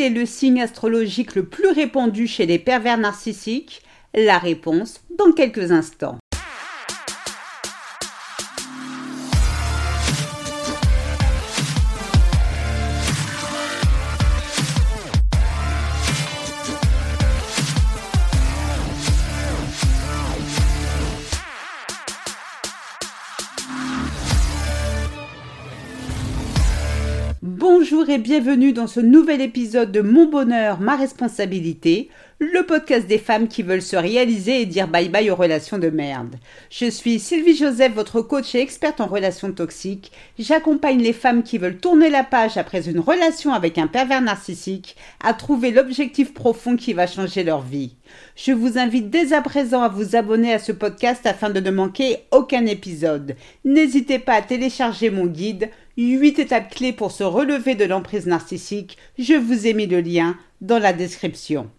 Quel est le signe astrologique le plus répandu chez les pervers narcissiques? La réponse dans quelques instants. Bonjour et bienvenue dans ce nouvel épisode de Mon bonheur, ma responsabilité, le podcast des femmes qui veulent se réaliser et dire bye bye aux relations de merde. Je suis Sylvie Joseph, votre coach et experte en relations toxiques. J'accompagne les femmes qui veulent tourner la page après une relation avec un pervers narcissique à trouver l'objectif profond qui va changer leur vie. Je vous invite dès à présent à vous abonner à ce podcast afin de ne manquer aucun épisode. N'hésitez pas à télécharger mon guide 8 étapes clés pour se relever de l'emprise narcissique. Je vous ai mis le lien dans la description.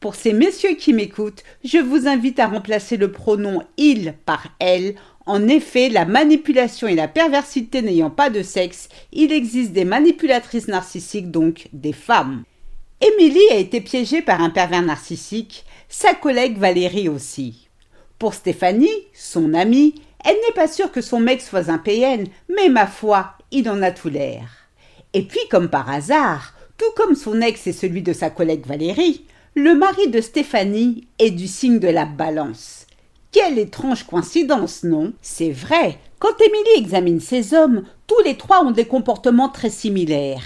Pour ces messieurs qui m'écoutent, je vous invite à remplacer le pronom il par elle. En effet, la manipulation et la perversité n'ayant pas de sexe, il existe des manipulatrices narcissiques, donc des femmes. Émilie a été piégée par un pervers narcissique, sa collègue Valérie aussi. Pour Stéphanie, son amie, elle n'est pas sûre que son mec soit un PN, mais ma foi, il en a tout l'air. Et puis, comme par hasard, tout comme son ex et celui de sa collègue Valérie, le mari de Stéphanie est du signe de la balance. Quelle étrange coïncidence, non? C'est vrai, quand Émilie examine ces hommes, tous les trois ont des comportements très similaires.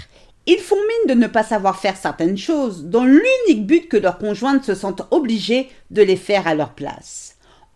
Ils font mine de ne pas savoir faire certaines choses, dans l'unique but que leurs conjointes se sentent obligées de les faire à leur place.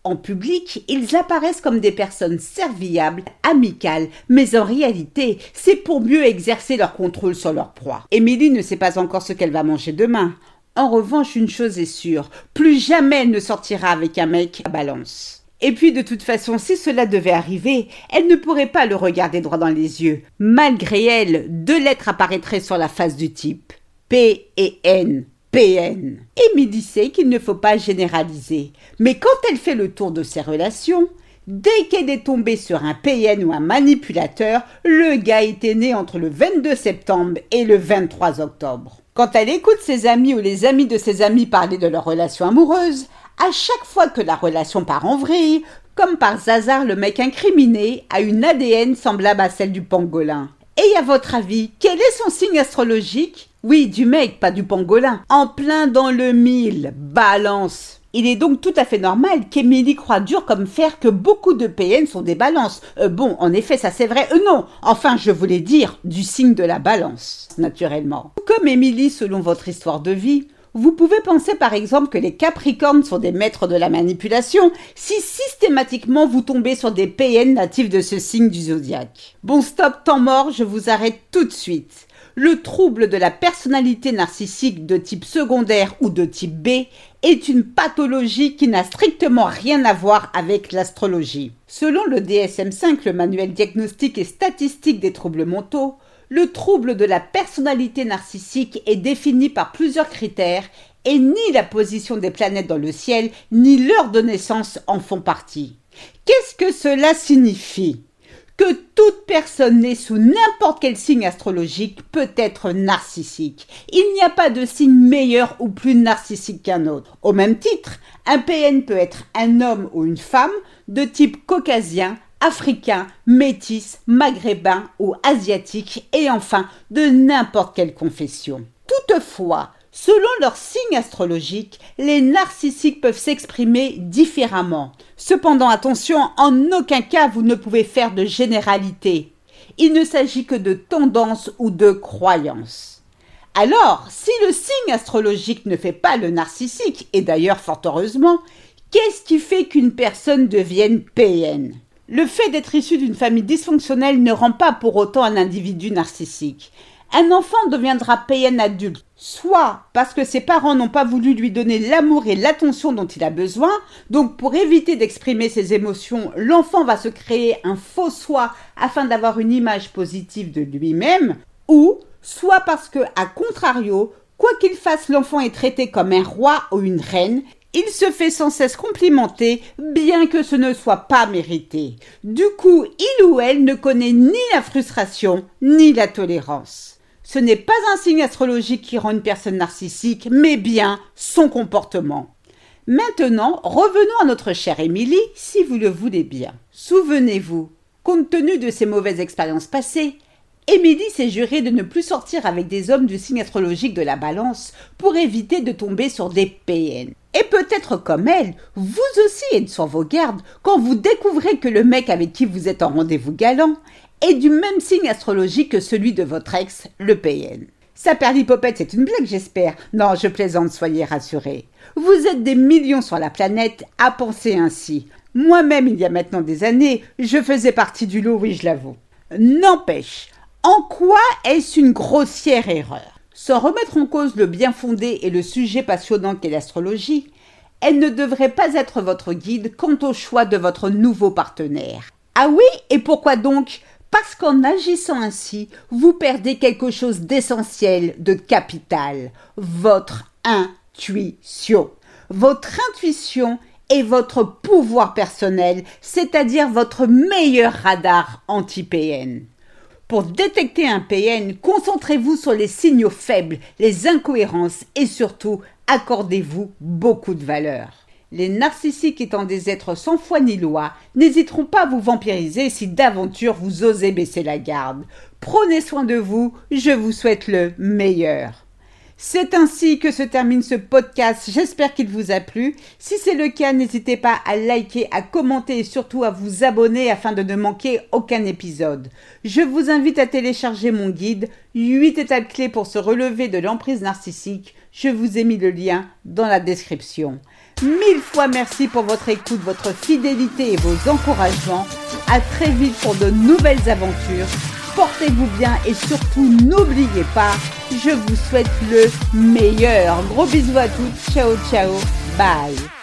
En public, ils apparaissent comme des personnes serviables, amicales, mais en réalité, c'est pour mieux exercer leur contrôle sur leur proie. Émilie ne sait pas encore ce qu'elle va manger demain. En revanche, une chose est sûre, plus jamais elle ne sortira avec un mec à balance. Et puis de toute façon, si cela devait arriver, elle ne pourrait pas le regarder droit dans les yeux. Malgré elle, deux lettres apparaîtraient sur la face du type. P et N. PN. Amy sait qu'il ne faut pas généraliser. Mais quand elle fait le tour de ses relations, Dès qu'elle est tombée sur un PN ou un manipulateur, le gars était né entre le 22 septembre et le 23 octobre. Quand elle écoute ses amis ou les amis de ses amis parler de leur relation amoureuse, à chaque fois que la relation part en vrille, comme par hasard le mec incriminé a une ADN semblable à celle du pangolin. Et à votre avis, quel est son signe astrologique Oui, du mec, pas du pangolin. En plein dans le mille, balance. Il est donc tout à fait normal qu'Émilie croit dur comme fer que beaucoup de PN sont des balances. Euh, bon, en effet, ça c'est vrai. Euh, non, enfin, je voulais dire du signe de la balance, naturellement. Comme Émilie, selon votre histoire de vie, vous pouvez penser par exemple que les Capricornes sont des maîtres de la manipulation si systématiquement vous tombez sur des PN natifs de ce signe du zodiaque. Bon stop, temps mort, je vous arrête tout de suite. Le trouble de la personnalité narcissique de type secondaire ou de type B est une pathologie qui n'a strictement rien à voir avec l'astrologie. Selon le DSM5, le manuel diagnostique et statistique des troubles mentaux, le trouble de la personnalité narcissique est défini par plusieurs critères et ni la position des planètes dans le ciel ni l'heure de naissance en font partie. Qu'est-ce que cela signifie? Que toute personne née sous n'importe quel signe astrologique peut être narcissique. Il n'y a pas de signe meilleur ou plus narcissique qu'un autre. Au même titre, un PN peut être un homme ou une femme de type caucasien, africain, métis, maghrébin ou asiatique et enfin de n'importe quelle confession. Toutefois, Selon leur signe astrologique, les narcissiques peuvent s'exprimer différemment. Cependant, attention, en aucun cas vous ne pouvez faire de généralité. Il ne s'agit que de tendances ou de croyances. Alors, si le signe astrologique ne fait pas le narcissique, et d'ailleurs fort heureusement, qu'est-ce qui fait qu'une personne devienne PN Le fait d'être issu d'une famille dysfonctionnelle ne rend pas pour autant un individu narcissique. Un enfant deviendra PN adulte, soit parce que ses parents n'ont pas voulu lui donner l'amour et l'attention dont il a besoin, donc pour éviter d'exprimer ses émotions, l'enfant va se créer un faux soi afin d'avoir une image positive de lui-même, ou soit parce que, à contrario, quoi qu'il fasse, l'enfant est traité comme un roi ou une reine, il se fait sans cesse complimenter, bien que ce ne soit pas mérité. Du coup, il ou elle ne connaît ni la frustration, ni la tolérance. Ce n'est pas un signe astrologique qui rend une personne narcissique, mais bien son comportement. Maintenant, revenons à notre chère Émilie, si vous le voulez bien. Souvenez-vous, compte tenu de ses mauvaises expériences passées, Émilie s'est jurée de ne plus sortir avec des hommes du signe astrologique de la balance pour éviter de tomber sur des PN. Et peut-être comme elle, vous aussi êtes sur vos gardes quand vous découvrez que le mec avec qui vous êtes en rendez-vous galant est du même signe astrologique que celui de votre ex, le PN. Ça perlipopette, c'est une blague, j'espère. Non, je plaisante, soyez rassurés. Vous êtes des millions sur la planète à penser ainsi. Moi-même, il y a maintenant des années, je faisais partie du lot, oui, je l'avoue. N'empêche, en quoi est-ce une grossière erreur? Sans remettre en cause le bien fondé et le sujet passionnant qu'est l'astrologie, elle ne devrait pas être votre guide quant au choix de votre nouveau partenaire. Ah oui, et pourquoi donc? Parce qu'en agissant ainsi, vous perdez quelque chose d'essentiel, de capital, votre intuition. Votre intuition est votre pouvoir personnel, c'est-à-dire votre meilleur radar anti-PN. Pour détecter un PN, concentrez-vous sur les signaux faibles, les incohérences et surtout accordez-vous beaucoup de valeur. Les narcissiques étant des êtres sans foi ni loi, n'hésiteront pas à vous vampiriser si d'aventure vous osez baisser la garde. Prenez soin de vous, je vous souhaite le meilleur. C'est ainsi que se termine ce podcast. J'espère qu'il vous a plu. Si c'est le cas, n'hésitez pas à liker, à commenter et surtout à vous abonner afin de ne manquer aucun épisode. Je vous invite à télécharger mon guide 8 étapes clés pour se relever de l'emprise narcissique. Je vous ai mis le lien dans la description. Mille fois merci pour votre écoute, votre fidélité et vos encouragements. À très vite pour de nouvelles aventures portez-vous bien et surtout n'oubliez pas, je vous souhaite le meilleur. Gros bisous à toutes, ciao ciao, bye.